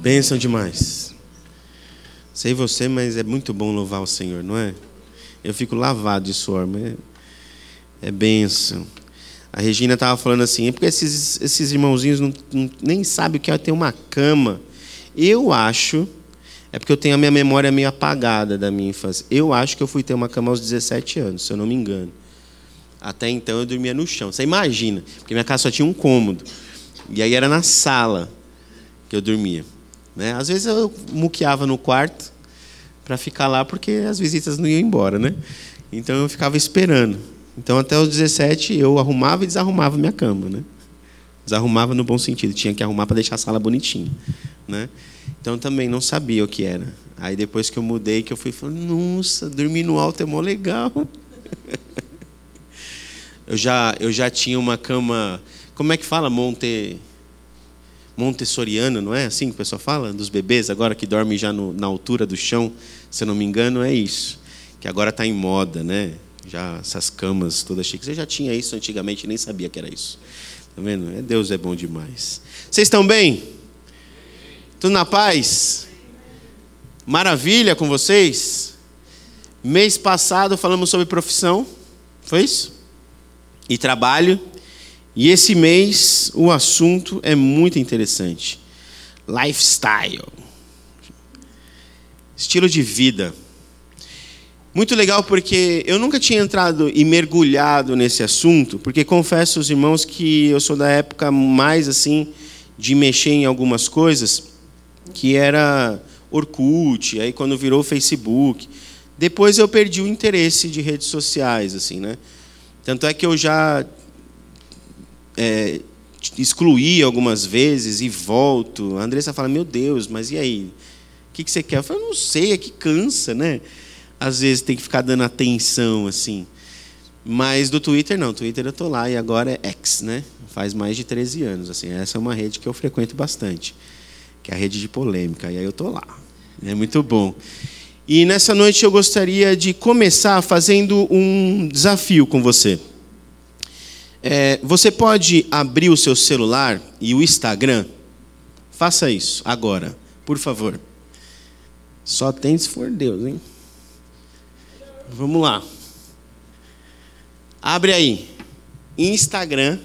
Bênção demais. Sei você, mas é muito bom louvar o Senhor, não é? Eu fico lavado de suor, mas é bênção. A Regina estava falando assim, é porque esses, esses irmãozinhos não, não, nem sabem o que é ter uma cama. Eu acho, é porque eu tenho a minha memória meio apagada da minha infância. Eu acho que eu fui ter uma cama aos 17 anos, se eu não me engano. Até então eu dormia no chão. Você imagina, porque minha casa só tinha um cômodo. E aí era na sala que eu dormia. Né? Às vezes eu muqueava no quarto para ficar lá, porque as visitas não iam embora. Né? Então eu ficava esperando. Então até os 17 eu arrumava e desarrumava minha cama. Né? Desarrumava no bom sentido, tinha que arrumar para deixar a sala bonitinha. Né? Então também não sabia o que era. Aí depois que eu mudei, que eu fui falando, nossa, dormir no alto é mó legal. eu já, eu já tinha uma cama, como é que fala? Monte, montessoriano, não é assim que o pessoal fala? Dos bebês agora que dormem já no, na altura do chão, se eu não me engano, é isso. Que agora está em moda, né? Já essas camas todas chiques. Eu já tinha isso antigamente e nem sabia que era isso. Tá vendo? É, Deus é bom demais. Vocês estão bem? Tudo na paz? Maravilha com vocês? Mês passado falamos sobre profissão, foi isso? E trabalho. E esse mês o assunto é muito interessante. Lifestyle. Estilo de vida. Muito legal porque eu nunca tinha entrado e mergulhado nesse assunto, porque confesso aos irmãos que eu sou da época mais assim de mexer em algumas coisas, que era Orkut, aí quando virou Facebook. Depois eu perdi o interesse de redes sociais, assim, né? Tanto é que eu já é, excluí algumas vezes e volto. A Andressa fala, meu Deus, mas e aí? O que, que você quer? Eu falo, não sei, é que cansa, né? Às vezes tem que ficar dando atenção, assim. Mas do Twitter, não. Twitter eu tô lá e agora é X, né? Faz mais de 13 anos, assim. Essa é uma rede que eu frequento bastante, que é a rede de polêmica. E aí eu tô lá. É muito bom. E nessa noite eu gostaria de começar fazendo um desafio com você. É, você pode abrir o seu celular e o Instagram? Faça isso agora, por favor. Só tem se for Deus, hein? Vamos lá. Abre aí. Instagram.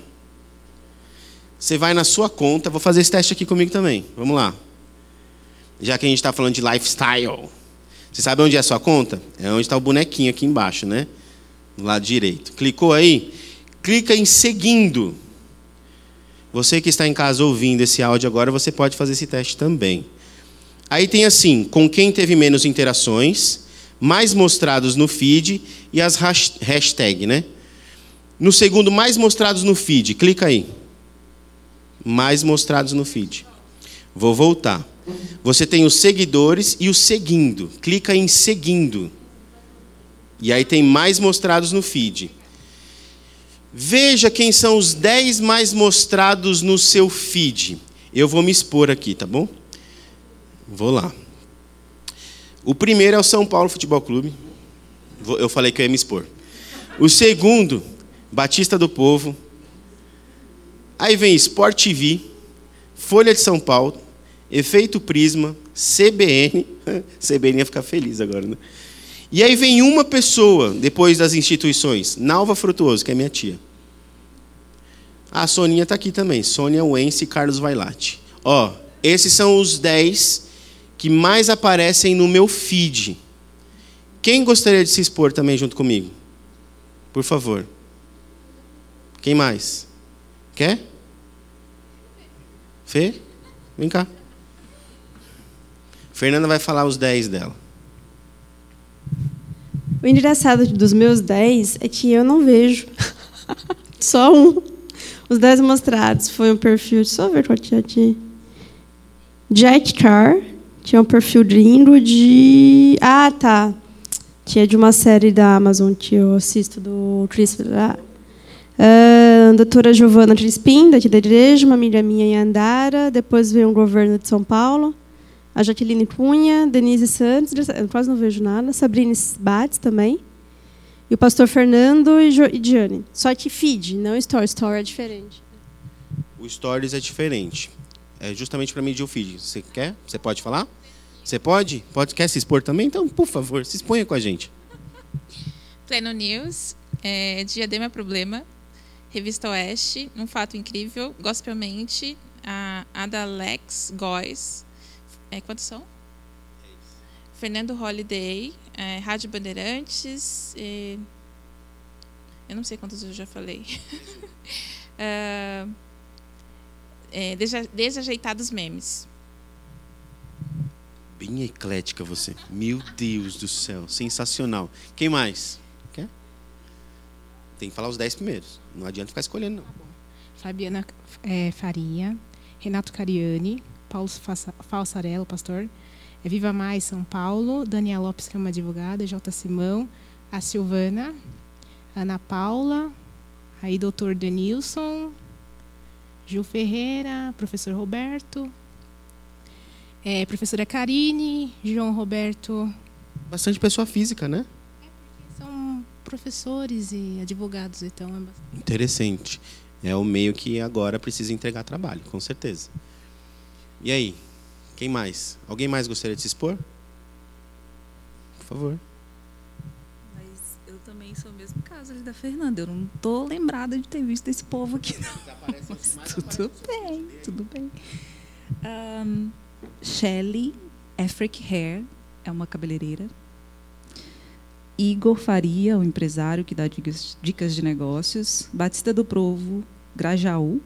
Você vai na sua conta. Vou fazer esse teste aqui comigo também. Vamos lá. Já que a gente está falando de lifestyle. Você sabe onde é a sua conta? É onde está o bonequinho aqui embaixo, né? Do lado direito. Clicou aí? Clica em seguindo. Você que está em casa ouvindo esse áudio agora, você pode fazer esse teste também. Aí tem assim, com quem teve menos interações, mais mostrados no feed e as hashtag, né? No segundo, mais mostrados no feed, clica aí. Mais mostrados no feed. Vou voltar. Você tem os seguidores e o seguindo. Clica em seguindo. E aí tem mais mostrados no feed. Veja quem são os 10 mais mostrados no seu feed. Eu vou me expor aqui, tá bom? Vou lá. O primeiro é o São Paulo Futebol Clube. Eu falei que eu ia me expor. O segundo, Batista do Povo. Aí vem Sport TV, Folha de São Paulo, Efeito Prisma, CBN. CBN ia ficar feliz agora, né? E aí vem uma pessoa, depois das instituições, Nalva Frutuoso, que é minha tia. A Soninha está aqui também, Sônia Wence e Carlos Vailate. Ó, esses são os 10 que mais aparecem no meu feed. Quem gostaria de se expor também junto comigo? Por favor. Quem mais? Quer? Fê? Vem cá. Fernanda vai falar os 10 dela. O engraçado dos meus 10 é que eu não vejo. Só um. Os 10 mostrados foi um perfil. Só ver qual tinha aqui. Jack Carr. Tinha um perfil gringo de. Ah, tá. Tinha de uma série da Amazon que eu assisto do Chris. Uh, doutora Giovana Crispim, daqui da igreja, uma amiga minha em Andara. Depois veio um governo de São Paulo a Jaqueline Cunha, Denise Santos, eu quase não vejo nada, Sabrina Bates também, e o pastor Fernando e, jo, e Diane. Só que feed, não story. Story é diferente. O stories é diferente. É justamente para medir o feed. Você quer? Você pode falar? Você pode? Pode? Quer se expor também? Então, por favor, se exponha com a gente. Pleno News, é, Diadema Problema, Revista Oeste, Um Fato Incrível, Gospelmente, a Adalex Góes. É, quantos são? Fernando Holiday, é, Rádio Bandeirantes. É, eu não sei quantos eu já falei. uh, é, desajeitados memes. Bem eclética você. Meu Deus do céu. Sensacional. Quem mais? Quer? Tem que falar os dez primeiros. Não adianta ficar escolhendo, não. Fabiana é, Faria, Renato Cariani, Paulo Falsarello, pastor, é Viva Mais São Paulo, Daniela Lopes, que é uma advogada, J. Simão, a Silvana, Ana Paula, aí doutor Denilson, Gil Ferreira, professor Roberto, é, professora Karine, João Roberto. Bastante pessoa física, né? É porque são professores e advogados, então é bastante. Interessante. É o meio que agora precisa entregar trabalho, com certeza. E aí? Quem mais? Alguém mais gostaria de se expor? Por favor também sou o mesmo caso ali da Fernanda. Eu não tô lembrada de ter visto esse povo aqui, não. Mas tudo bem, tudo bem. Um, Shelly Afric Hair é uma cabeleireira. Igor Faria, um empresário que dá dicas, dicas de negócios. Batista do Provo, Grajaú.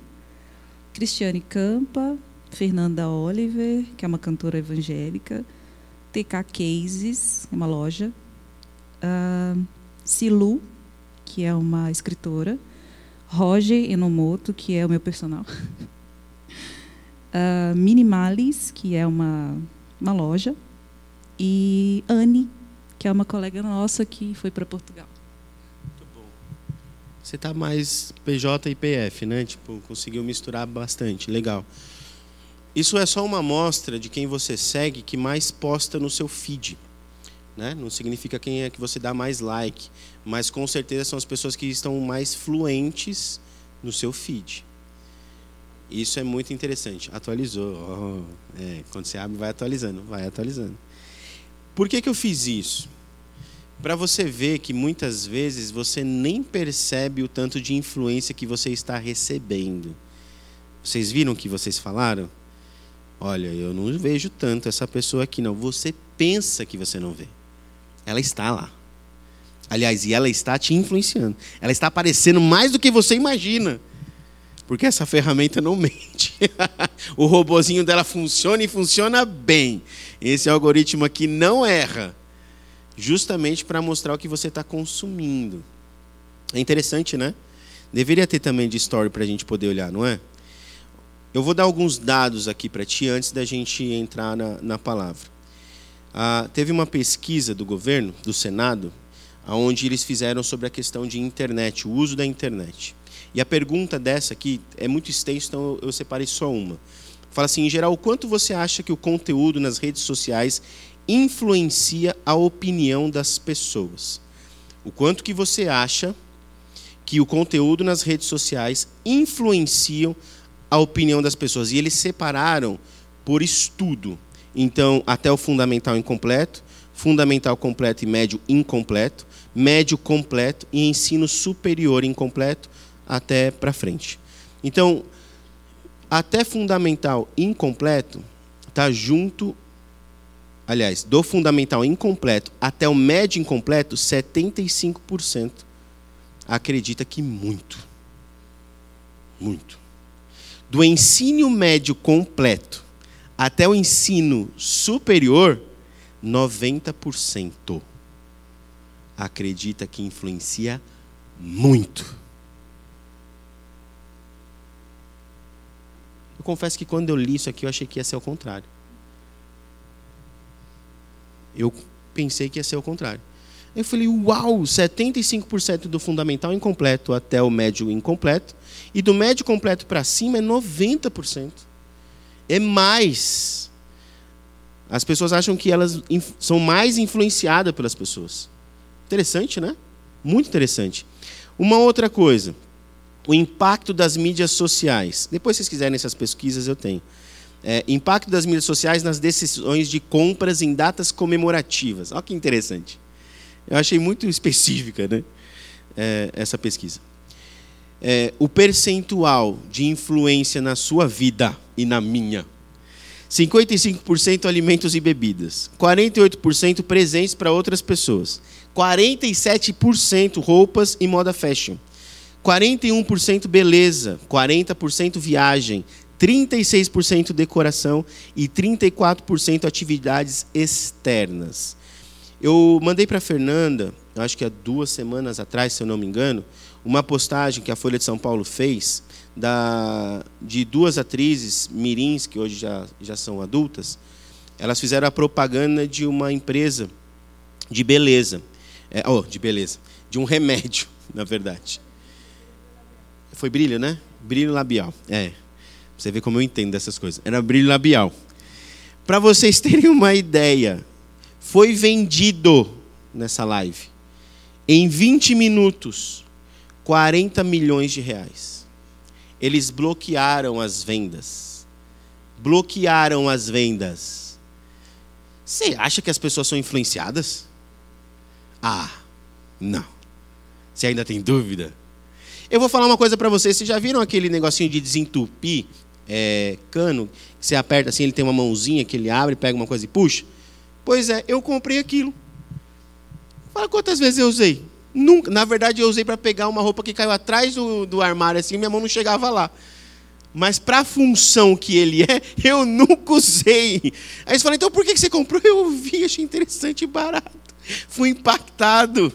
Cristiane Campa, Fernanda Oliver, que é uma cantora evangélica. TK Cases, uma loja. Uh, Silu, que é uma escritora, Roger Enomoto, que é o meu personal, uh, Minimalis, que é uma, uma loja, e Anne, que é uma colega nossa que foi para Portugal. Muito bom. Você está mais PJ e PF, né? Tipo, conseguiu misturar bastante, legal. Isso é só uma amostra de quem você segue que mais posta no seu feed. Né? Não significa quem é que você dá mais like, mas com certeza são as pessoas que estão mais fluentes no seu feed. Isso é muito interessante. Atualizou. Oh, é, quando você abre, vai atualizando, vai atualizando. Por que, que eu fiz isso? Para você ver que muitas vezes você nem percebe o tanto de influência que você está recebendo. Vocês viram o que vocês falaram? Olha, eu não vejo tanto essa pessoa aqui, não. Você pensa que você não vê. Ela está lá. Aliás, e ela está te influenciando. Ela está aparecendo mais do que você imagina. Porque essa ferramenta não mente. o robozinho dela funciona e funciona bem. Esse algoritmo aqui não erra. Justamente para mostrar o que você está consumindo. É interessante, né? Deveria ter também de story para a gente poder olhar, não é? Eu vou dar alguns dados aqui para ti antes da gente entrar na, na palavra. Ah, teve uma pesquisa do governo, do Senado, onde eles fizeram sobre a questão de internet, o uso da internet. E a pergunta dessa aqui é muito extensa, então eu separei só uma. Fala assim, em geral, o quanto você acha que o conteúdo nas redes sociais influencia a opinião das pessoas? O quanto que você acha que o conteúdo nas redes sociais influenciam a opinião das pessoas? E eles separaram por estudo. Então, até o fundamental incompleto, fundamental completo e médio incompleto, médio completo e ensino superior incompleto até para frente. Então, até fundamental incompleto está junto, aliás, do fundamental incompleto até o médio incompleto, 75% acredita que muito. Muito. Do ensino médio completo até o ensino superior, 90% acredita que influencia muito. Eu confesso que quando eu li isso aqui, eu achei que ia ser o contrário. Eu pensei que ia ser o contrário. Eu falei, uau, 75% do fundamental incompleto até o médio incompleto, e do médio completo para cima é 90% é mais. As pessoas acham que elas são mais influenciadas pelas pessoas. Interessante, né? Muito interessante. Uma outra coisa, o impacto das mídias sociais. Depois, se vocês quiserem essas pesquisas, eu tenho. É, impacto das mídias sociais nas decisões de compras em datas comemorativas. Olha que interessante. Eu achei muito específica né? É, essa pesquisa. É, o percentual de influência na sua vida e na minha. 55% alimentos e bebidas. 48% presentes para outras pessoas. 47% roupas e moda fashion. 41% beleza. 40% viagem. 36% decoração e 34% atividades externas. Eu mandei para a Fernanda, acho que há duas semanas atrás, se eu não me engano, uma postagem que a Folha de São Paulo fez da, de duas atrizes mirins, que hoje já, já são adultas. Elas fizeram a propaganda de uma empresa de beleza. É, oh, de beleza. De um remédio, na verdade. Foi brilho, né? Brilho labial. É. Você vê como eu entendo dessas coisas. Era brilho labial. Para vocês terem uma ideia, foi vendido nessa live, em 20 minutos, 40 milhões de reais. Eles bloquearam as vendas. Bloquearam as vendas. Você acha que as pessoas são influenciadas? Ah, não. Você ainda tem dúvida? Eu vou falar uma coisa para vocês. Vocês já viram aquele negocinho de desentupir é, cano? Que você aperta assim, ele tem uma mãozinha que ele abre, pega uma coisa e puxa? Pois é, eu comprei aquilo. Fala quantas vezes eu usei. Nunca. Na verdade, eu usei para pegar uma roupa que caiu atrás do, do armário, assim, minha mão não chegava lá. Mas para a função que ele é, eu nunca usei. Aí você fala, então por que você comprou? Eu vi, achei interessante e barato. Fui impactado.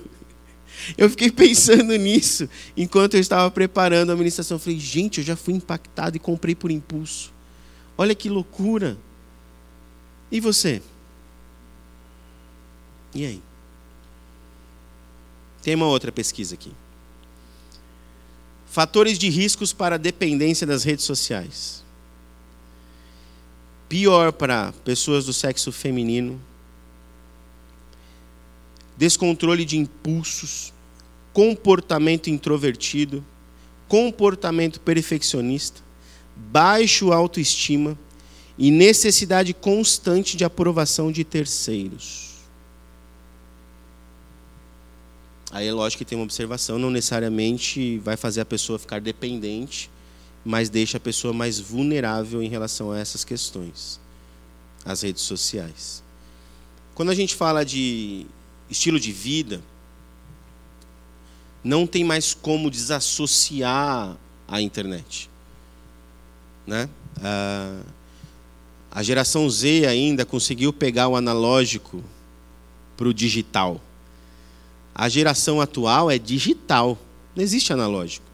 Eu fiquei pensando nisso enquanto eu estava preparando a ministração. Eu falei, gente, eu já fui impactado e comprei por impulso. Olha que loucura. E você? E aí? Tem uma outra pesquisa aqui. Fatores de riscos para dependência das redes sociais. Pior para pessoas do sexo feminino. Descontrole de impulsos, comportamento introvertido, comportamento perfeccionista, baixo autoestima e necessidade constante de aprovação de terceiros. Aí é lógico que tem uma observação, não necessariamente vai fazer a pessoa ficar dependente, mas deixa a pessoa mais vulnerável em relação a essas questões, as redes sociais. Quando a gente fala de estilo de vida, não tem mais como desassociar a internet. Né? A geração Z ainda conseguiu pegar o analógico para o digital. A geração atual é digital, não existe analógico.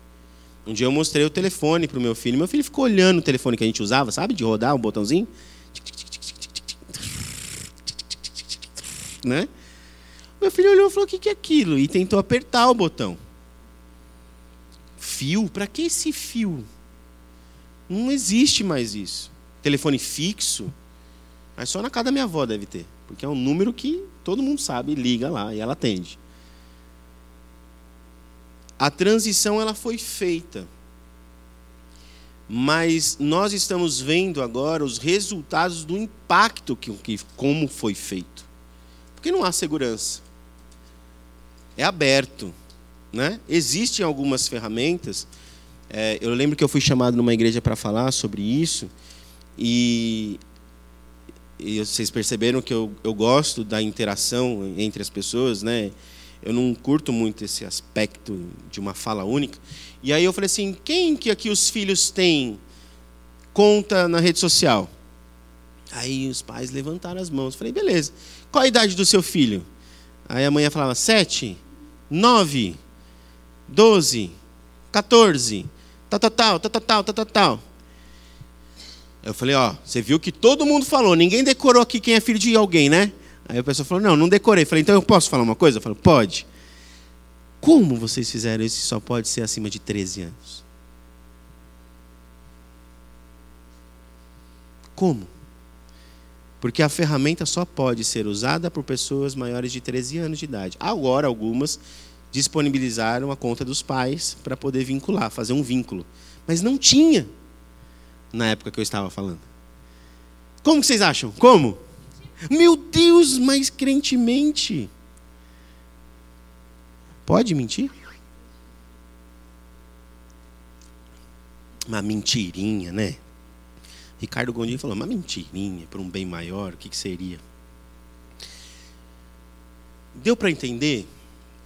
Um dia eu mostrei o telefone para o meu filho. Meu filho ficou olhando o telefone que a gente usava, sabe? De rodar um botãozinho. Né? Meu filho olhou e falou: O que é aquilo? E tentou apertar o botão. Fio? Para que esse fio? Não existe mais isso. Telefone fixo? Mas só na casa da minha avó deve ter. Porque é um número que todo mundo sabe, liga lá e ela atende a transição ela foi feita. Mas nós estamos vendo agora os resultados do impacto que, que como foi feito. Porque não há segurança. É aberto, né? Existem algumas ferramentas. É, eu lembro que eu fui chamado numa igreja para falar sobre isso e, e vocês perceberam que eu, eu gosto da interação entre as pessoas, né? Eu não curto muito esse aspecto de uma fala única. E aí eu falei assim: quem que aqui os filhos têm conta na rede social? Aí os pais levantaram as mãos. Eu falei: beleza. Qual a idade do seu filho? Aí a mãe falava: sete, nove, doze, quatorze, tal, tal, tal, tal, tal, tal, tal, tal. Eu falei: ó, você viu que todo mundo falou, ninguém decorou aqui quem é filho de alguém, né? Aí a pessoa falou: Não, não decorei. falei: Então eu posso falar uma coisa? Eu falei: Pode. Como vocês fizeram isso só pode ser acima de 13 anos? Como? Porque a ferramenta só pode ser usada por pessoas maiores de 13 anos de idade. Agora, algumas disponibilizaram a conta dos pais para poder vincular, fazer um vínculo. Mas não tinha na época que eu estava falando. Como vocês acham? Como? Meu Deus, mas crentemente. Pode mentir? Uma mentirinha, né? Ricardo Gondim falou, uma mentirinha para um bem maior, o que, que seria? Deu para entender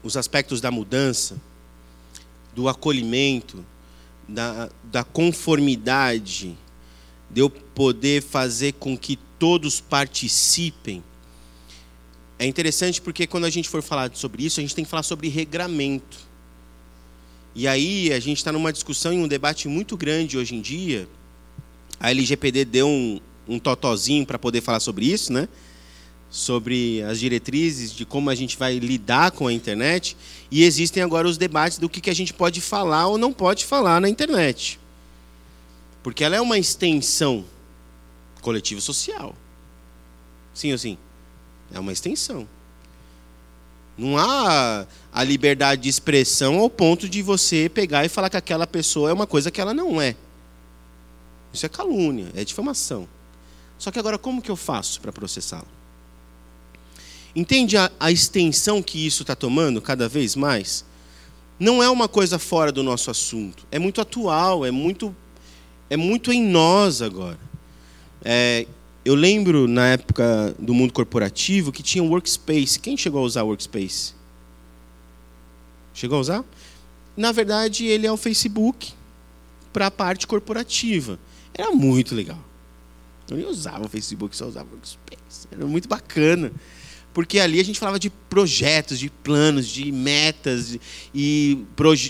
os aspectos da mudança, do acolhimento, da, da conformidade, de eu poder fazer com que todos participem. É interessante porque quando a gente for falar sobre isso, a gente tem que falar sobre regramento. E aí a gente está numa discussão e um debate muito grande hoje em dia. A LGPD deu um, um totozinho para poder falar sobre isso, né? sobre as diretrizes de como a gente vai lidar com a internet e existem agora os debates do que, que a gente pode falar ou não pode falar na internet. Porque ela é uma extensão coletiva social. Sim ou sim? É uma extensão. Não há a liberdade de expressão ao ponto de você pegar e falar que aquela pessoa é uma coisa que ela não é. Isso é calúnia, é difamação. Só que agora, como que eu faço para processá-lo? Entende a, a extensão que isso está tomando cada vez mais? Não é uma coisa fora do nosso assunto. É muito atual, é muito, é muito em nós agora. É, eu lembro na época do mundo corporativo que tinha workspace. Quem chegou a usar workspace? Chegou a usar? Na verdade, ele é o Facebook para a parte corporativa. Era muito legal. Eu nem usava o Facebook, só usava o workspace. Era muito bacana porque ali a gente falava de projetos, de planos, de metas e,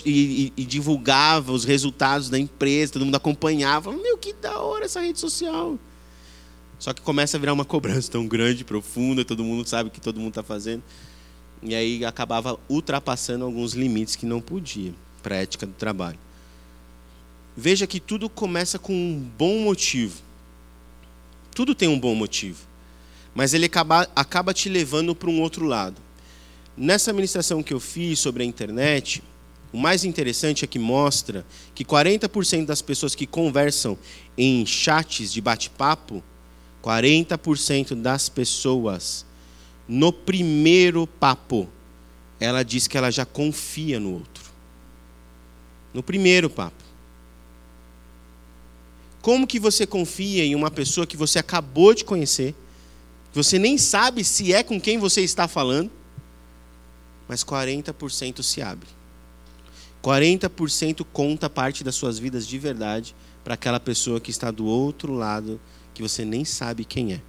e, e, divulgava os resultados da empresa, todo mundo acompanhava. Meu, que da hora essa rede social. Só que começa a virar uma cobrança tão grande, profunda, todo mundo sabe o que todo mundo está fazendo. E aí acabava ultrapassando alguns limites que não podia para a ética do trabalho. Veja que tudo começa com um bom motivo. Tudo tem um bom motivo mas ele acaba, acaba te levando para um outro lado. Nessa administração que eu fiz sobre a internet, o mais interessante é que mostra que 40% das pessoas que conversam em chats de bate-papo, 40% das pessoas, no primeiro papo, ela diz que ela já confia no outro. No primeiro papo. Como que você confia em uma pessoa que você acabou de conhecer, você nem sabe se é com quem você está falando, mas 40% se abre. 40% conta parte das suas vidas de verdade para aquela pessoa que está do outro lado, que você nem sabe quem é.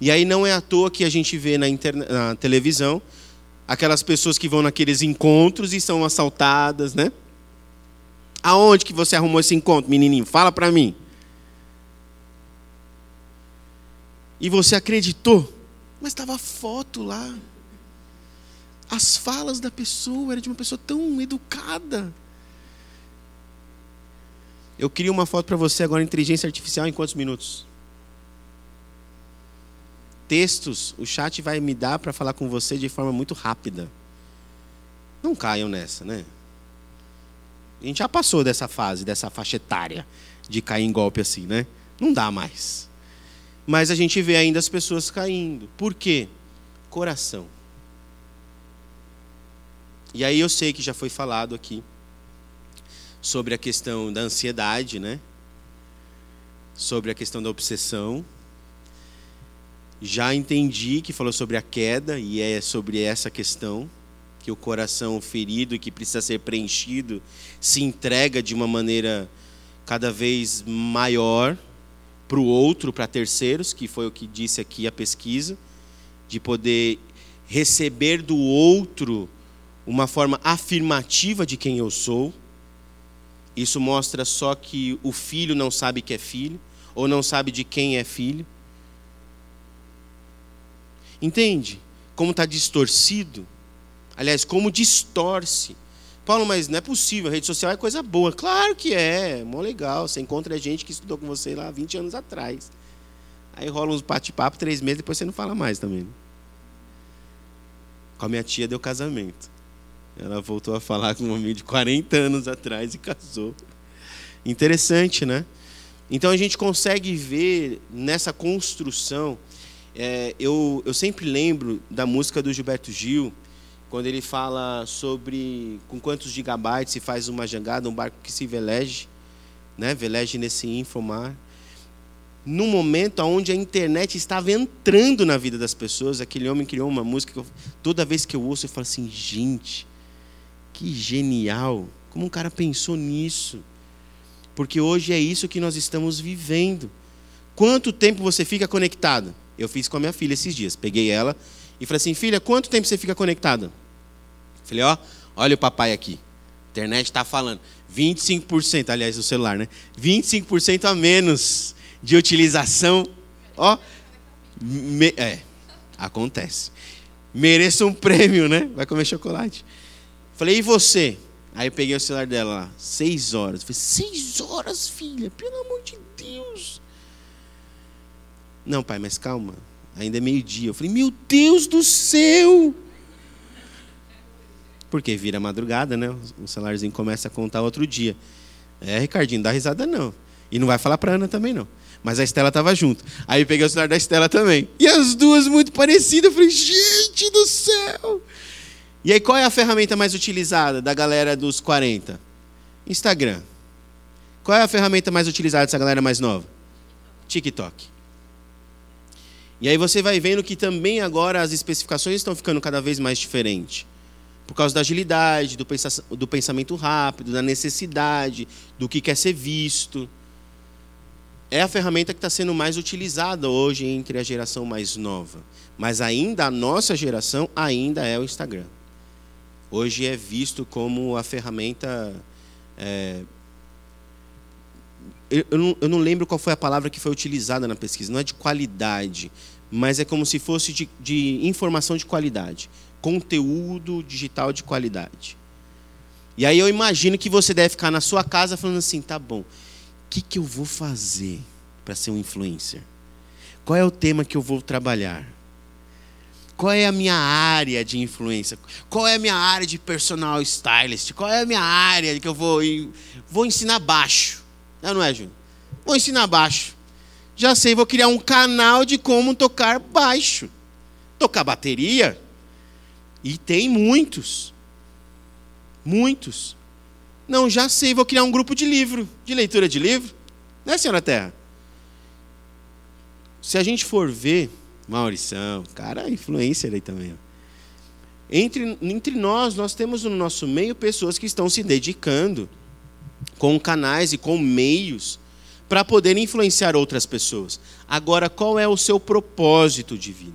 E aí não é à toa que a gente vê na, na televisão aquelas pessoas que vão naqueles encontros e são assaltadas, né? Aonde que você arrumou esse encontro, menininho? Fala para mim. E você acreditou, mas estava a foto lá. As falas da pessoa era de uma pessoa tão educada. Eu queria uma foto para você agora, inteligência artificial, em quantos minutos? Textos, o chat vai me dar para falar com você de forma muito rápida. Não caiam nessa, né? A gente já passou dessa fase, dessa faixa etária de cair em golpe assim, né? Não dá mais. Mas a gente vê ainda as pessoas caindo. Por quê? Coração. E aí eu sei que já foi falado aqui sobre a questão da ansiedade, né? Sobre a questão da obsessão. Já entendi que falou sobre a queda e é sobre essa questão que o coração ferido e que precisa ser preenchido se entrega de uma maneira cada vez maior para o outro, para terceiros, que foi o que disse aqui a pesquisa, de poder receber do outro uma forma afirmativa de quem eu sou. Isso mostra só que o filho não sabe que é filho, ou não sabe de quem é filho. Entende? Como está distorcido. Aliás, como distorce Paulo, mas não é possível, a rede social é coisa boa. Claro que é, mó legal. Você encontra gente que estudou com você lá 20 anos atrás. Aí rola uns bate-papo, três meses, depois você não fala mais também. Né? Com a minha tia deu casamento. Ela voltou a falar com um homem de 40 anos atrás e casou. Interessante, né? Então a gente consegue ver nessa construção. é, eu, eu sempre lembro da música do Gilberto Gil, quando ele fala sobre com quantos gigabytes se faz uma jangada, um barco que se veleje, né? veleje nesse infomar. No momento onde a internet estava entrando na vida das pessoas, aquele homem criou uma música que eu, toda vez que eu ouço eu falo assim, gente, que genial! Como um cara pensou nisso? Porque hoje é isso que nós estamos vivendo. Quanto tempo você fica conectado? Eu fiz com a minha filha esses dias. Peguei ela e falei assim: filha, quanto tempo você fica conectada? Falei: ó, olha o papai aqui. A internet está falando. 25%, aliás, o celular, né? 25% a menos de utilização. Ó, me, é, acontece. Mereço um prêmio, né? Vai comer chocolate. Falei, e você? Aí eu peguei o celular dela lá, seis horas. Falei, seis horas, filha, pelo amor de Deus. Não, pai, mas calma. Ainda é meio-dia. Eu falei, meu Deus do céu! Porque vira madrugada, né? O celularzinho começa a contar outro dia. É, Ricardinho, dá risada não. E não vai falar pra Ana também, não. Mas a Estela estava junto. Aí eu peguei o celular da Estela também. E as duas muito parecidas. Eu falei, gente do céu! E aí, qual é a ferramenta mais utilizada da galera dos 40? Instagram. Qual é a ferramenta mais utilizada dessa galera mais nova? TikTok. E aí você vai vendo que também agora as especificações estão ficando cada vez mais diferentes. Por causa da agilidade, do, pensa do pensamento rápido, da necessidade, do que quer ser visto. É a ferramenta que está sendo mais utilizada hoje entre a geração mais nova. Mas ainda a nossa geração ainda é o Instagram hoje é visto como a ferramenta. É, eu, eu, não, eu, não, lembro qual foi a palavra que foi utilizada na pesquisa, não é de qualidade, mas é como se fosse de, de informação de qualidade, conteúdo digital de qualidade. E aí eu imagino que você deve ficar na sua casa falando assim: tá bom, o que, que eu vou fazer para ser um influencer? Qual é o tema que eu vou trabalhar? Qual é a minha área de influência? Qual é a minha área de personal stylist? Qual é a minha área que eu vou vou ensinar baixo? Não, não é, Júnior? Vou ensinar baixo. Já sei, vou criar um canal de como tocar baixo. Tocar bateria. E tem muitos. Muitos. Não, já sei, vou criar um grupo de livro, de leitura de livro. Né, senhora Terra? Se a gente for ver, Maurição, cara, influencer aí também. Entre, entre nós, nós temos no nosso meio pessoas que estão se dedicando com canais e com meios para poder influenciar outras pessoas. Agora, qual é o seu propósito divino?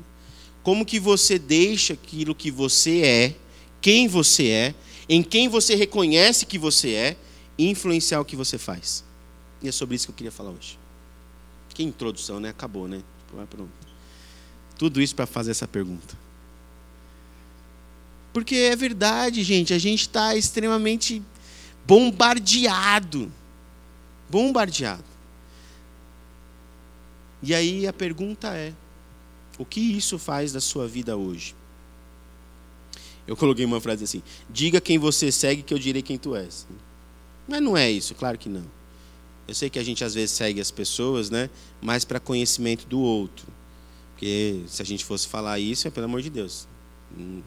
Como que você deixa aquilo que você é, quem você é, em quem você reconhece que você é, influenciar o que você faz? E é sobre isso que eu queria falar hoje. Que introdução, né? Acabou, né? Tipo, pronto. Tudo isso para fazer essa pergunta. Porque é verdade, gente, a gente está extremamente bombardeado. Bombardeado. E aí a pergunta é: o que isso faz da sua vida hoje? Eu coloquei uma frase assim: diga quem você segue, que eu direi quem tu és. Mas não é isso, claro que não. Eu sei que a gente às vezes segue as pessoas, né, mais para conhecimento do outro. Porque se a gente fosse falar isso, é pelo amor de Deus. Hum,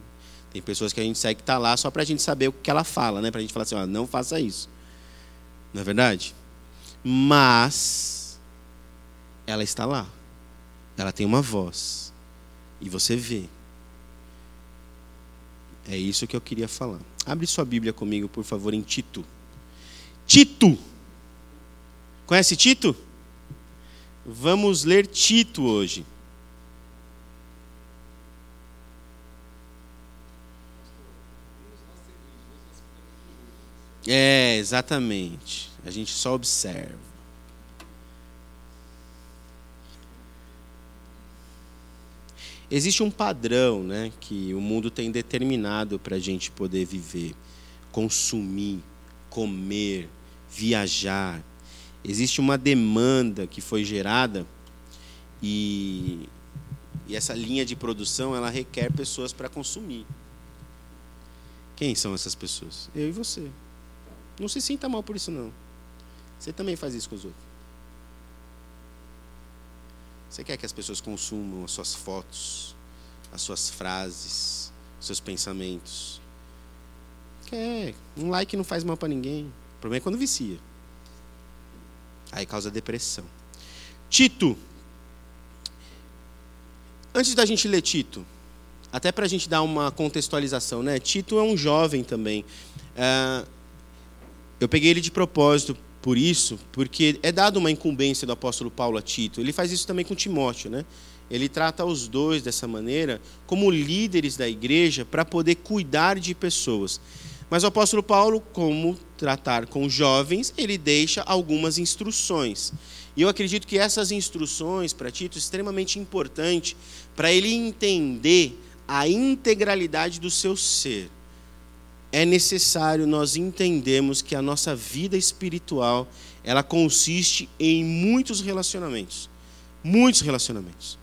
tem pessoas que a gente segue que está lá só para a gente saber o que ela fala, né? Para a gente falar assim, ó, não faça isso. Não é verdade? Mas ela está lá. Ela tem uma voz. E você vê. É isso que eu queria falar. Abre sua Bíblia comigo, por favor, em Tito. Tito! Conhece Tito? Vamos ler Tito hoje. É, exatamente. A gente só observa. Existe um padrão né, que o mundo tem determinado para a gente poder viver, consumir, comer, viajar. Existe uma demanda que foi gerada e, e essa linha de produção ela requer pessoas para consumir. Quem são essas pessoas? Eu e você. Não se sinta mal por isso, não. Você também faz isso com os outros. Você quer que as pessoas consumam as suas fotos, as suas frases, os seus pensamentos. Quer. Um like não faz mal para ninguém. O problema é quando vicia. Aí causa depressão. Tito. Antes da gente ler Tito, até para a gente dar uma contextualização, né? Tito é um jovem também. É, eu peguei ele de propósito por isso, porque é dado uma incumbência do apóstolo Paulo a Tito. Ele faz isso também com Timóteo, né? Ele trata os dois dessa maneira como líderes da igreja para poder cuidar de pessoas. Mas o apóstolo Paulo, como tratar com jovens, ele deixa algumas instruções. E eu acredito que essas instruções para Tito é extremamente importante para ele entender a integralidade do seu ser. É necessário nós entendermos que a nossa vida espiritual, ela consiste em muitos relacionamentos. Muitos relacionamentos.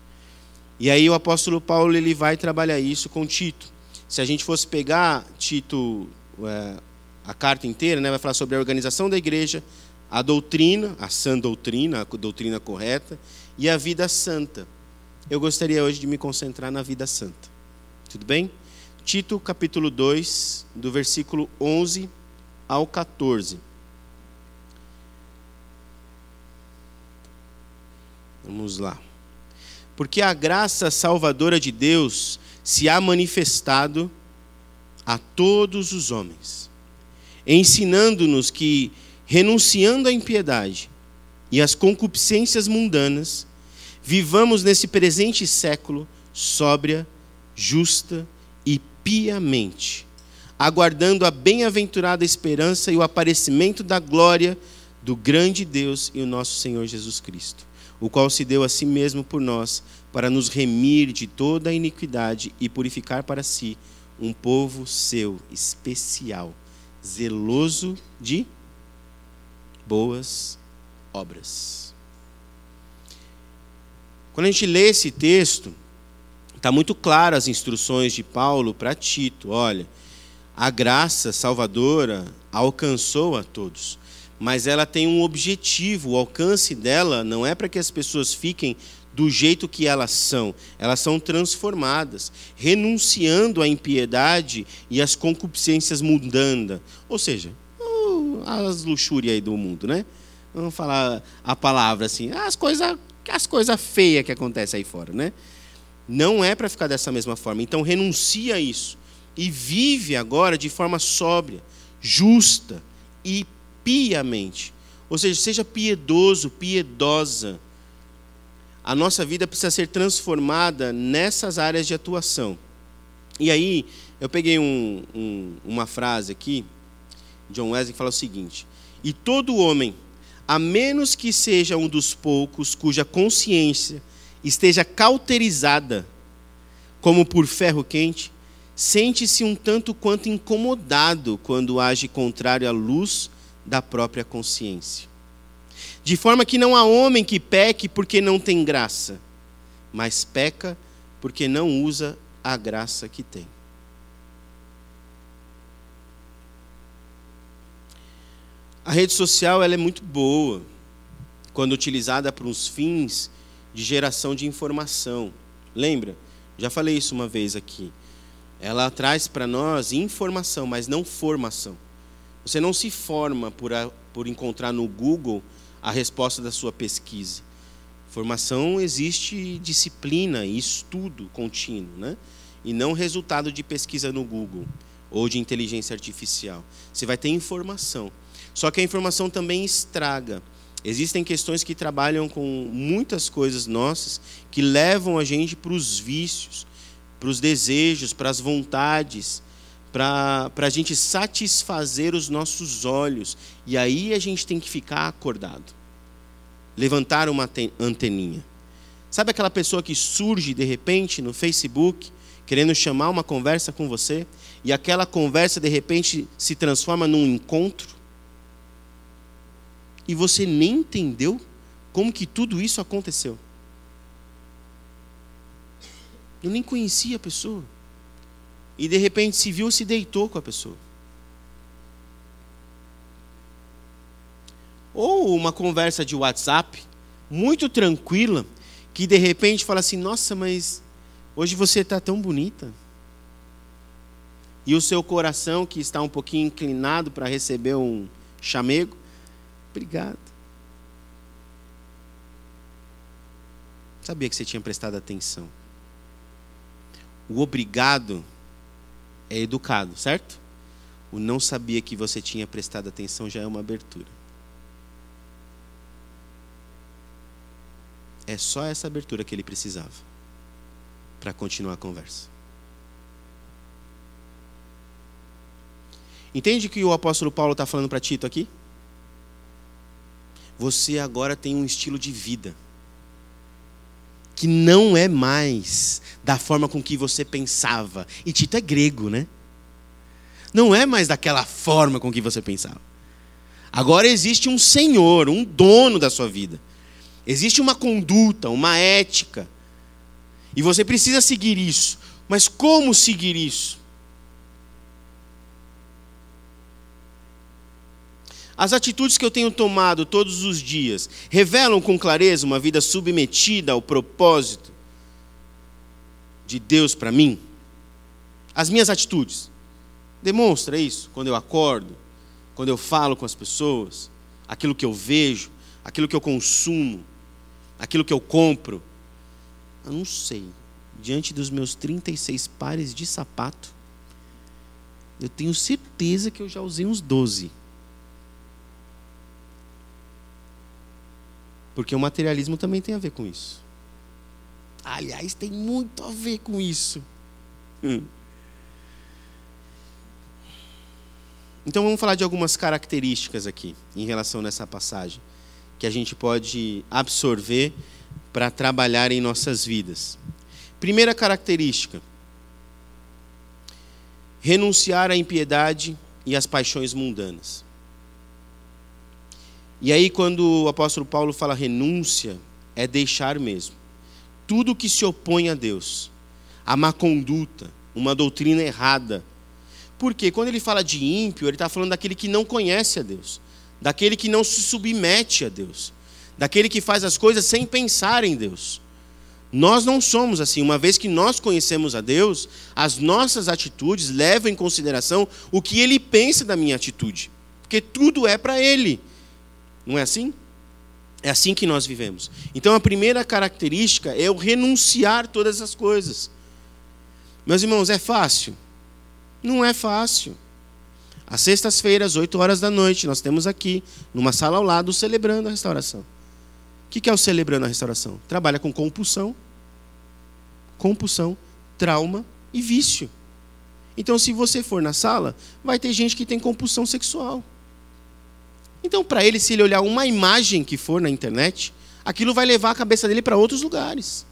E aí o apóstolo Paulo ele vai trabalhar isso com Tito. Se a gente fosse pegar Tito, é, a carta inteira, né, vai falar sobre a organização da igreja, a doutrina, a sã doutrina, a doutrina correta, e a vida santa. Eu gostaria hoje de me concentrar na vida santa. Tudo bem? Tito, capítulo 2, do versículo 11 ao 14. Vamos lá porque a graça salvadora de Deus se há manifestado a todos os homens, ensinando-nos que, renunciando à impiedade e às concupiscências mundanas, vivamos nesse presente século sóbria, justa piamente, aguardando a bem-aventurada esperança e o aparecimento da glória do grande Deus e o nosso Senhor Jesus Cristo o qual se deu a si mesmo por nós, para nos remir de toda a iniquidade e purificar para si um povo seu especial, zeloso de boas obras. Quando a gente lê esse texto, está muito claro as instruções de Paulo para Tito. Olha, a graça salvadora alcançou a todos mas ela tem um objetivo. O alcance dela não é para que as pessoas fiquem do jeito que elas são, elas são transformadas, renunciando à impiedade e às concupiscências mundanas. Ou seja, as luxúrias aí do mundo, né? Vamos falar a palavra assim, as coisas as coisas feias que acontecem aí fora, né? Não é para ficar dessa mesma forma. Então renuncia a isso e vive agora de forma sóbria, justa e piamente. Ou seja, seja piedoso, piedosa. A nossa vida precisa ser transformada nessas áreas de atuação. E aí, eu peguei um, um, uma frase aqui, John Wesley, que fala o seguinte: E todo homem, a menos que seja um dos poucos cuja consciência esteja cauterizada, como por ferro quente, sente-se um tanto quanto incomodado quando age contrário à luz da própria consciência. De forma que não há homem que peque porque não tem graça, mas peca porque não usa a graça que tem. A rede social ela é muito boa quando utilizada para os fins de geração de informação. Lembra? Já falei isso uma vez aqui. Ela traz para nós informação, mas não formação. Você não se forma por, a, por encontrar no Google a resposta da sua pesquisa. Formação existe disciplina e estudo contínuo, né? e não resultado de pesquisa no Google ou de inteligência artificial. Você vai ter informação. Só que a informação também estraga. Existem questões que trabalham com muitas coisas nossas que levam a gente para os vícios, para os desejos, para as vontades, para a gente satisfazer os nossos olhos. E aí a gente tem que ficar acordado. Levantar uma anteninha. Sabe aquela pessoa que surge de repente no Facebook, querendo chamar uma conversa com você, e aquela conversa de repente se transforma num encontro? E você nem entendeu como que tudo isso aconteceu. Eu nem conhecia a pessoa e de repente se viu, se deitou com a pessoa. Ou uma conversa de WhatsApp, muito tranquila, que de repente fala assim: nossa, mas hoje você está tão bonita. E o seu coração, que está um pouquinho inclinado para receber um chamego, obrigado. Sabia que você tinha prestado atenção. O obrigado é educado, certo? O não sabia que você tinha prestado atenção já é uma abertura. É só essa abertura que ele precisava para continuar a conversa. Entende que o apóstolo Paulo está falando para Tito aqui? Você agora tem um estilo de vida que não é mais da forma com que você pensava. E Tito é grego, né? Não é mais daquela forma com que você pensava. Agora existe um senhor, um dono da sua vida. Existe uma conduta, uma ética. E você precisa seguir isso. Mas como seguir isso? As atitudes que eu tenho tomado todos os dias revelam com clareza uma vida submetida ao propósito de Deus para mim? As minhas atitudes demonstra isso quando eu acordo, quando eu falo com as pessoas, aquilo que eu vejo, aquilo que eu consumo, aquilo que eu compro. Eu não sei. Diante dos meus 36 pares de sapato, eu tenho certeza que eu já usei uns 12. Porque o materialismo também tem a ver com isso. Aliás, tem muito a ver com isso. Hum. Então vamos falar de algumas características aqui em relação nessa passagem que a gente pode absorver para trabalhar em nossas vidas. Primeira característica: renunciar à impiedade e às paixões mundanas. E aí, quando o apóstolo Paulo fala renúncia, é deixar mesmo. Tudo que se opõe a Deus, a má conduta, uma doutrina errada. Porque quando ele fala de ímpio, ele está falando daquele que não conhece a Deus, daquele que não se submete a Deus, daquele que faz as coisas sem pensar em Deus. Nós não somos assim. Uma vez que nós conhecemos a Deus, as nossas atitudes levam em consideração o que Ele pensa da minha atitude, porque tudo é para Ele. Não é assim? É assim que nós vivemos. Então a primeira característica é o renunciar todas as coisas. Meus irmãos, é fácil? Não é fácil. Às sextas-feiras, 8 horas da noite, nós temos aqui, numa sala ao lado, celebrando a restauração. O que é o celebrando a restauração? Trabalha com compulsão, compulsão, trauma e vício. Então, se você for na sala, vai ter gente que tem compulsão sexual. Então, para ele, se ele olhar uma imagem que for na internet, aquilo vai levar a cabeça dele para outros lugares.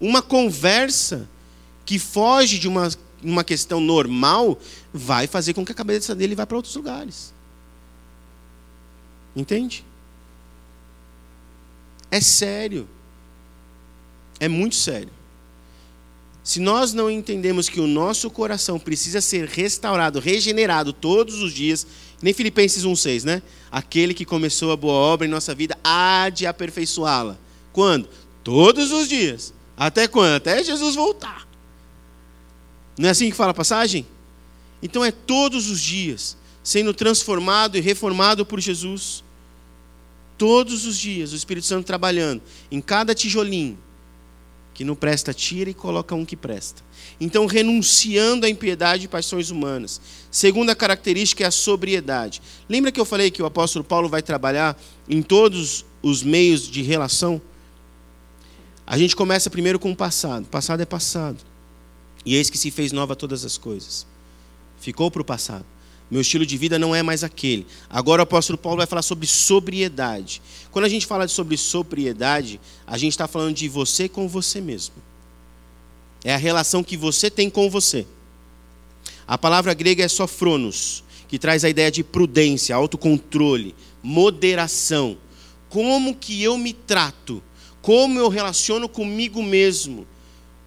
Uma conversa que foge de uma, uma questão normal vai fazer com que a cabeça dele vá para outros lugares. Entende? É sério. É muito sério. Se nós não entendemos que o nosso coração precisa ser restaurado, regenerado todos os dias, nem Filipenses 1,6, né? Aquele que começou a boa obra em nossa vida há de aperfeiçoá-la. Quando? Todos os dias. Até quando? Até Jesus voltar. Não é assim que fala a passagem? Então é todos os dias, sendo transformado e reformado por Jesus. Todos os dias, o Espírito Santo trabalhando em cada tijolinho. Que não presta, tira e coloca um que presta. Então, renunciando à impiedade e paixões humanas. Segunda característica é a sobriedade. Lembra que eu falei que o apóstolo Paulo vai trabalhar em todos os meios de relação? A gente começa primeiro com o passado. Passado é passado. E eis que se fez nova todas as coisas. Ficou para o passado. Meu estilo de vida não é mais aquele. Agora o apóstolo Paulo vai falar sobre sobriedade. Quando a gente fala sobre sobriedade, a gente está falando de você com você mesmo. É a relação que você tem com você. A palavra grega é sofronos, que traz a ideia de prudência, autocontrole, moderação. Como que eu me trato? Como eu relaciono comigo mesmo?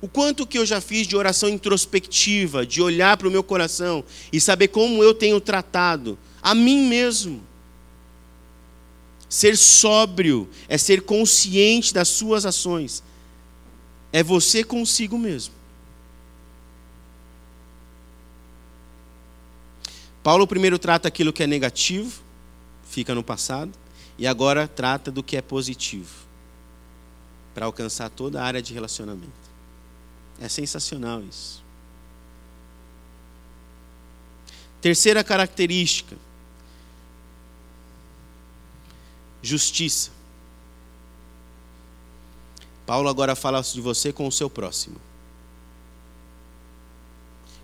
O quanto que eu já fiz de oração introspectiva, de olhar para o meu coração e saber como eu tenho tratado a mim mesmo. Ser sóbrio é ser consciente das suas ações. é você consigo mesmo. Paulo primeiro trata aquilo que é negativo, fica no passado, e agora trata do que é positivo, para alcançar toda a área de relacionamento. É sensacional isso. Terceira característica: justiça. Paulo agora fala de você com o seu próximo.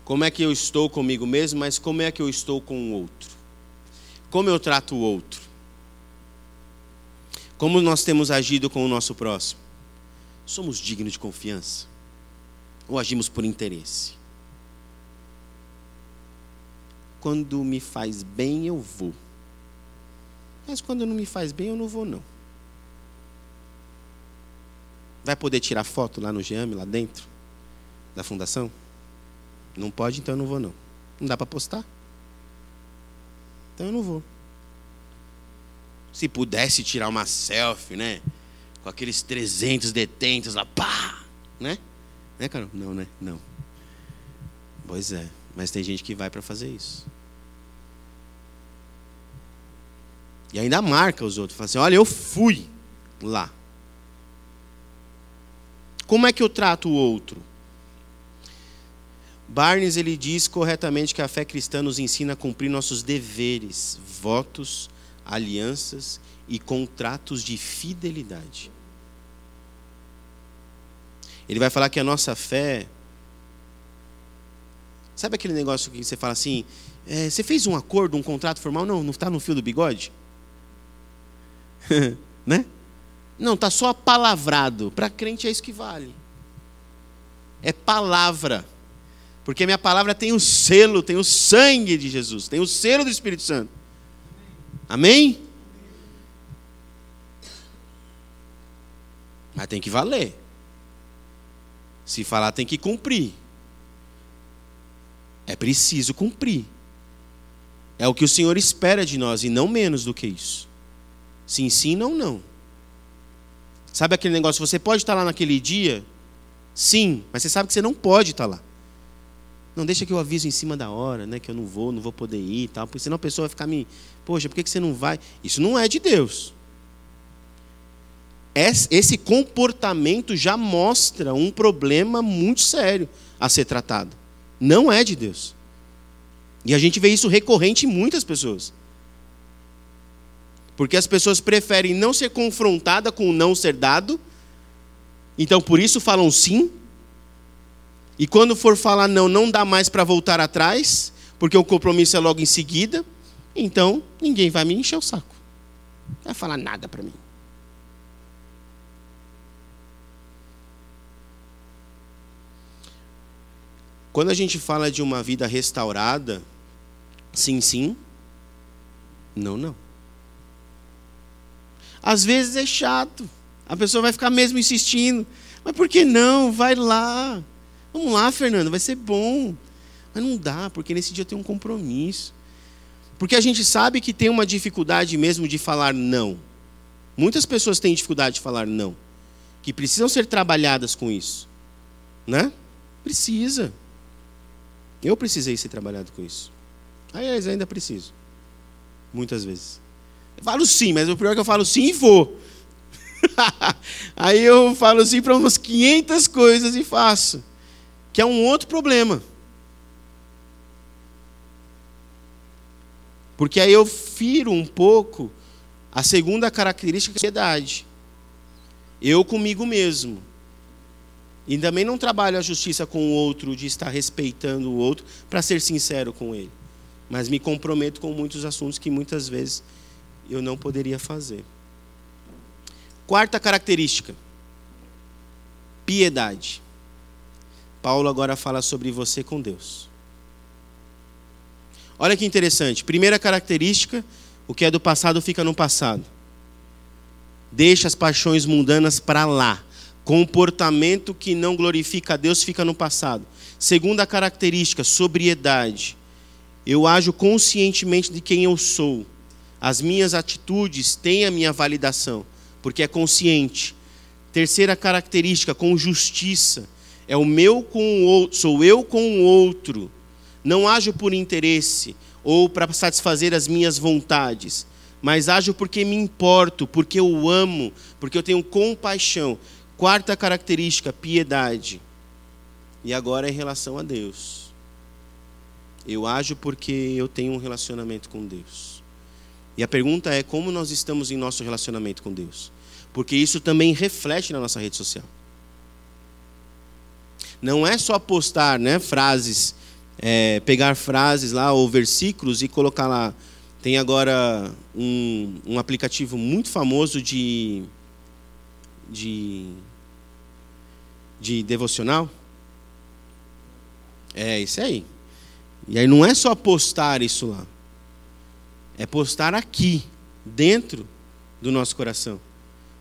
Como é que eu estou comigo mesmo, mas como é que eu estou com o outro? Como eu trato o outro? Como nós temos agido com o nosso próximo? Somos dignos de confiança? Ou agimos por interesse? Quando me faz bem, eu vou. Mas quando não me faz bem, eu não vou, não. Vai poder tirar foto lá no GEAM, lá dentro da fundação? Não pode, então eu não vou não. Não dá para postar? Então eu não vou. Se pudesse tirar uma selfie, né? Com aqueles 300 detentos lá, pá! Né? Né, Carol? Não, né? Não. Pois é. Mas tem gente que vai para fazer isso. E ainda marca os outros. Fala assim: olha, eu fui lá. Como é que eu trato o outro? Barnes ele diz corretamente que a fé cristã nos ensina a cumprir nossos deveres, votos, alianças e contratos de fidelidade. Ele vai falar que a nossa fé. Sabe aquele negócio que você fala assim? É, você fez um acordo, um contrato formal? Não, não está no fio do bigode? né? Não, está só palavrado. Para crente é isso que vale. É palavra. Porque a minha palavra tem o selo, tem o sangue de Jesus, tem o selo do Espírito Santo. Amém? Mas tem que valer. Se falar, tem que cumprir. É preciso cumprir. É o que o Senhor espera de nós e não menos do que isso. Sim, sim, não, não. Sabe aquele negócio? Você pode estar lá naquele dia? Sim, mas você sabe que você não pode estar lá. Não deixa que eu aviso em cima da hora, né? Que eu não vou, não vou poder ir e tal. Porque senão a pessoa vai ficar me. Poxa, por que você não vai? Isso não é de Deus. Esse comportamento já mostra um problema muito sério a ser tratado. Não é de Deus. E a gente vê isso recorrente em muitas pessoas. Porque as pessoas preferem não ser confrontada com o não ser dado. Então por isso falam sim. E quando for falar não, não dá mais para voltar atrás, porque o compromisso é logo em seguida. Então ninguém vai me encher o saco. Não vai falar nada para mim. Quando a gente fala de uma vida restaurada, sim, sim, não, não. Às vezes é chato. A pessoa vai ficar mesmo insistindo. Mas por que não? Vai lá. Vamos lá, Fernando, vai ser bom. Mas não dá, porque nesse dia tem um compromisso. Porque a gente sabe que tem uma dificuldade mesmo de falar não. Muitas pessoas têm dificuldade de falar não. Que precisam ser trabalhadas com isso. Né? Precisa. Eu precisei ser trabalhado com isso. Aliás, ainda preciso. Muitas vezes. Eu falo sim, mas o pior é que eu falo sim e vou. Aí eu falo sim para umas 500 coisas e faço. Que é um outro problema. Porque aí eu firo um pouco a segunda característica da ansiedade. Eu comigo mesmo. E também não trabalho a justiça com o outro, de estar respeitando o outro, para ser sincero com ele. Mas me comprometo com muitos assuntos que muitas vezes eu não poderia fazer. Quarta característica: piedade. Paulo agora fala sobre você com Deus. Olha que interessante. Primeira característica: o que é do passado fica no passado. Deixa as paixões mundanas para lá. Comportamento que não glorifica a Deus fica no passado. Segunda característica: sobriedade. Eu ajo conscientemente de quem eu sou as minhas atitudes têm a minha validação, porque é consciente. Terceira característica, com justiça. É o meu com o outro, sou eu com o outro. Não ajo por interesse ou para satisfazer as minhas vontades, mas ajo porque me importo, porque eu amo, porque eu tenho compaixão. Quarta característica, piedade. E agora é em relação a Deus. Eu ajo porque eu tenho um relacionamento com Deus. E a pergunta é como nós estamos em nosso relacionamento com Deus? Porque isso também reflete na nossa rede social. Não é só postar né, frases, é, pegar frases lá ou versículos e colocar lá. Tem agora um, um aplicativo muito famoso de, de, de devocional. É isso aí. E aí não é só postar isso lá. É postar aqui, dentro do nosso coração.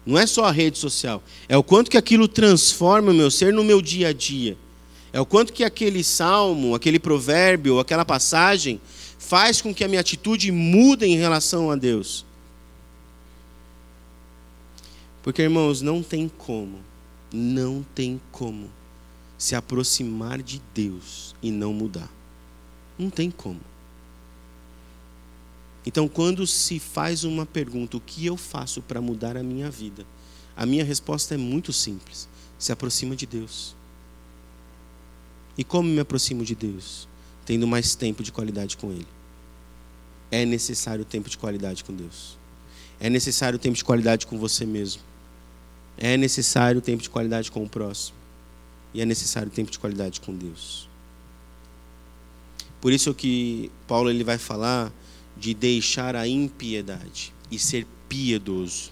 Não é só a rede social. É o quanto que aquilo transforma o meu ser no meu dia a dia. É o quanto que aquele salmo, aquele provérbio, aquela passagem faz com que a minha atitude mude em relação a Deus. Porque, irmãos, não tem como, não tem como se aproximar de Deus e não mudar. Não tem como. Então, quando se faz uma pergunta, o que eu faço para mudar a minha vida? A minha resposta é muito simples: se aproxima de Deus. E como me aproximo de Deus? Tendo mais tempo de qualidade com Ele. É necessário tempo de qualidade com Deus. É necessário tempo de qualidade com você mesmo. É necessário tempo de qualidade com o próximo. E é necessário tempo de qualidade com Deus. Por isso que Paulo ele vai falar de deixar a impiedade e ser piedoso.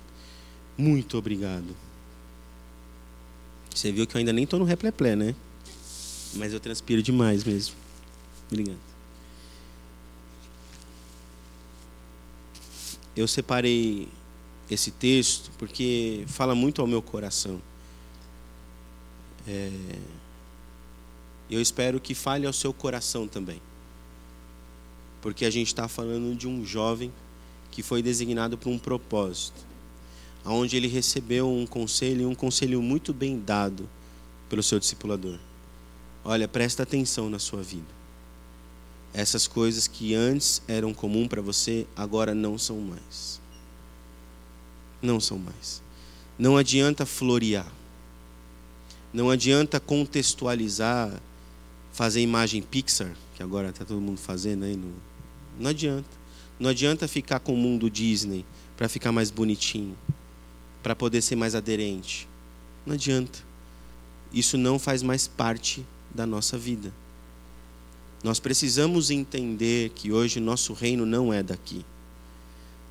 Muito obrigado. Você viu que eu ainda nem estou no repleplé, né? Mas eu transpiro demais mesmo. Obrigado. Eu separei esse texto porque fala muito ao meu coração. É... Eu espero que fale ao seu coração também porque a gente está falando de um jovem que foi designado para um propósito, onde ele recebeu um conselho, e um conselho muito bem dado pelo seu discipulador. Olha, presta atenção na sua vida. Essas coisas que antes eram comum para você, agora não são mais. Não são mais. Não adianta florear. Não adianta contextualizar, fazer imagem Pixar, que agora está todo mundo fazendo aí no, não adianta. Não adianta ficar com o mundo Disney para ficar mais bonitinho, para poder ser mais aderente. Não adianta. Isso não faz mais parte da nossa vida. Nós precisamos entender que hoje nosso reino não é daqui.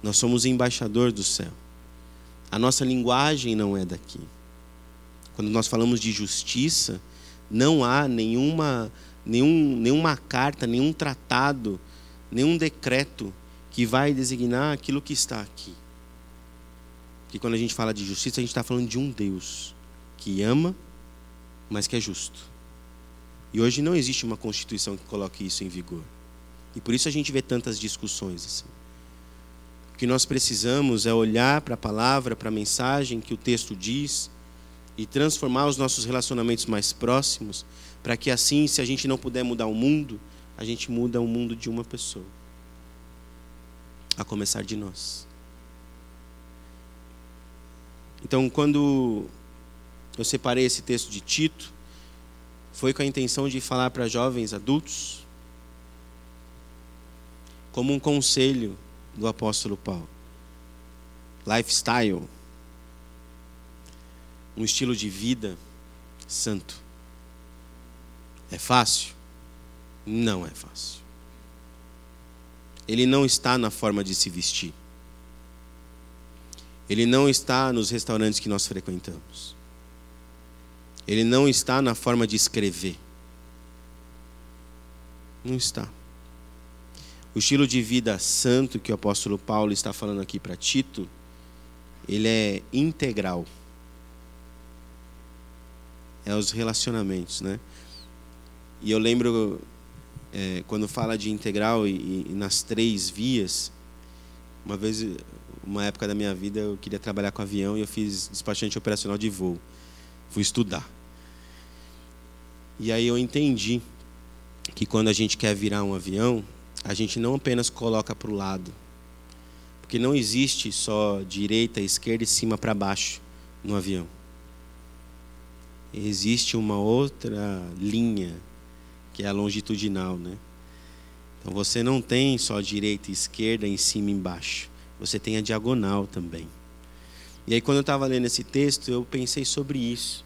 Nós somos embaixador do céu. A nossa linguagem não é daqui. Quando nós falamos de justiça, não há nenhuma, nenhum, nenhuma carta, nenhum tratado nenhum decreto que vai designar aquilo que está aqui. Porque quando a gente fala de justiça, a gente está falando de um Deus que ama, mas que é justo. E hoje não existe uma constituição que coloque isso em vigor. E por isso a gente vê tantas discussões assim. Que nós precisamos é olhar para a palavra, para a mensagem que o texto diz e transformar os nossos relacionamentos mais próximos, para que assim, se a gente não puder mudar o mundo, a gente muda o mundo de uma pessoa. A começar de nós. Então, quando eu separei esse texto de Tito, foi com a intenção de falar para jovens adultos, como um conselho do apóstolo Paulo. Lifestyle. Um estilo de vida santo. É fácil? Não é fácil. Ele não está na forma de se vestir. Ele não está nos restaurantes que nós frequentamos. Ele não está na forma de escrever. Não está. O estilo de vida santo que o apóstolo Paulo está falando aqui para Tito, ele é integral. É os relacionamentos, né? E eu lembro é, quando fala de integral e, e, nas três vias, Uma vez, uma época da minha vida, eu queria trabalhar com avião e eu fiz despachante operacional de voo. Fui estudar. E aí eu entendi que quando a gente quer virar um avião, a gente não apenas coloca para o lado. Porque não existe só direita, esquerda e cima para baixo no avião. Existe uma outra linha, que é a longitudinal, né? Então você não tem só direita e esquerda em cima e embaixo. Você tem a diagonal também. E aí quando eu estava lendo esse texto, eu pensei sobre isso.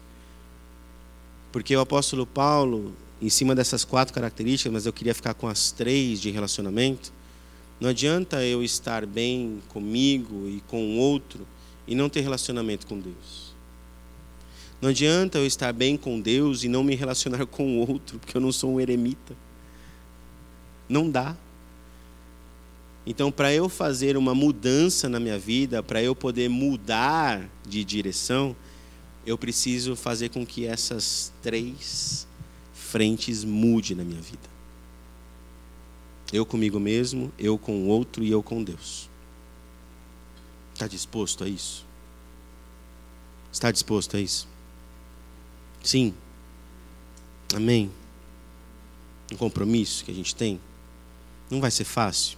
Porque o apóstolo Paulo, em cima dessas quatro características, mas eu queria ficar com as três de relacionamento. Não adianta eu estar bem comigo e com o outro e não ter relacionamento com Deus. Não adianta eu estar bem com Deus e não me relacionar com o outro, porque eu não sou um eremita. Não dá. Então, para eu fazer uma mudança na minha vida, para eu poder mudar de direção, eu preciso fazer com que essas três frentes mude na minha vida. Eu comigo mesmo, eu com o outro e eu com Deus. Está disposto a isso? Está disposto a isso? Sim. Amém. Um compromisso que a gente tem. Não vai ser fácil.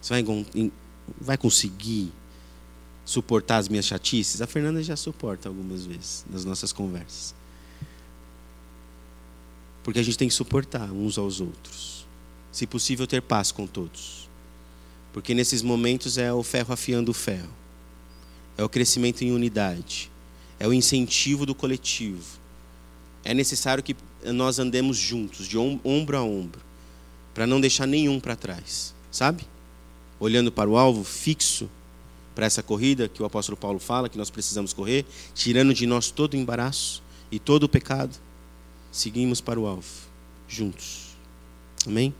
Você vai, vai conseguir suportar as minhas chatices? A Fernanda já suporta algumas vezes nas nossas conversas. Porque a gente tem que suportar uns aos outros. Se possível, ter paz com todos. Porque nesses momentos é o ferro afiando o ferro. É o crescimento em unidade. É o incentivo do coletivo. É necessário que nós andemos juntos, de ombro a ombro, para não deixar nenhum para trás. Sabe? Olhando para o alvo fixo para essa corrida que o apóstolo Paulo fala que nós precisamos correr, tirando de nós todo o embaraço e todo o pecado seguimos para o alvo, juntos. Amém?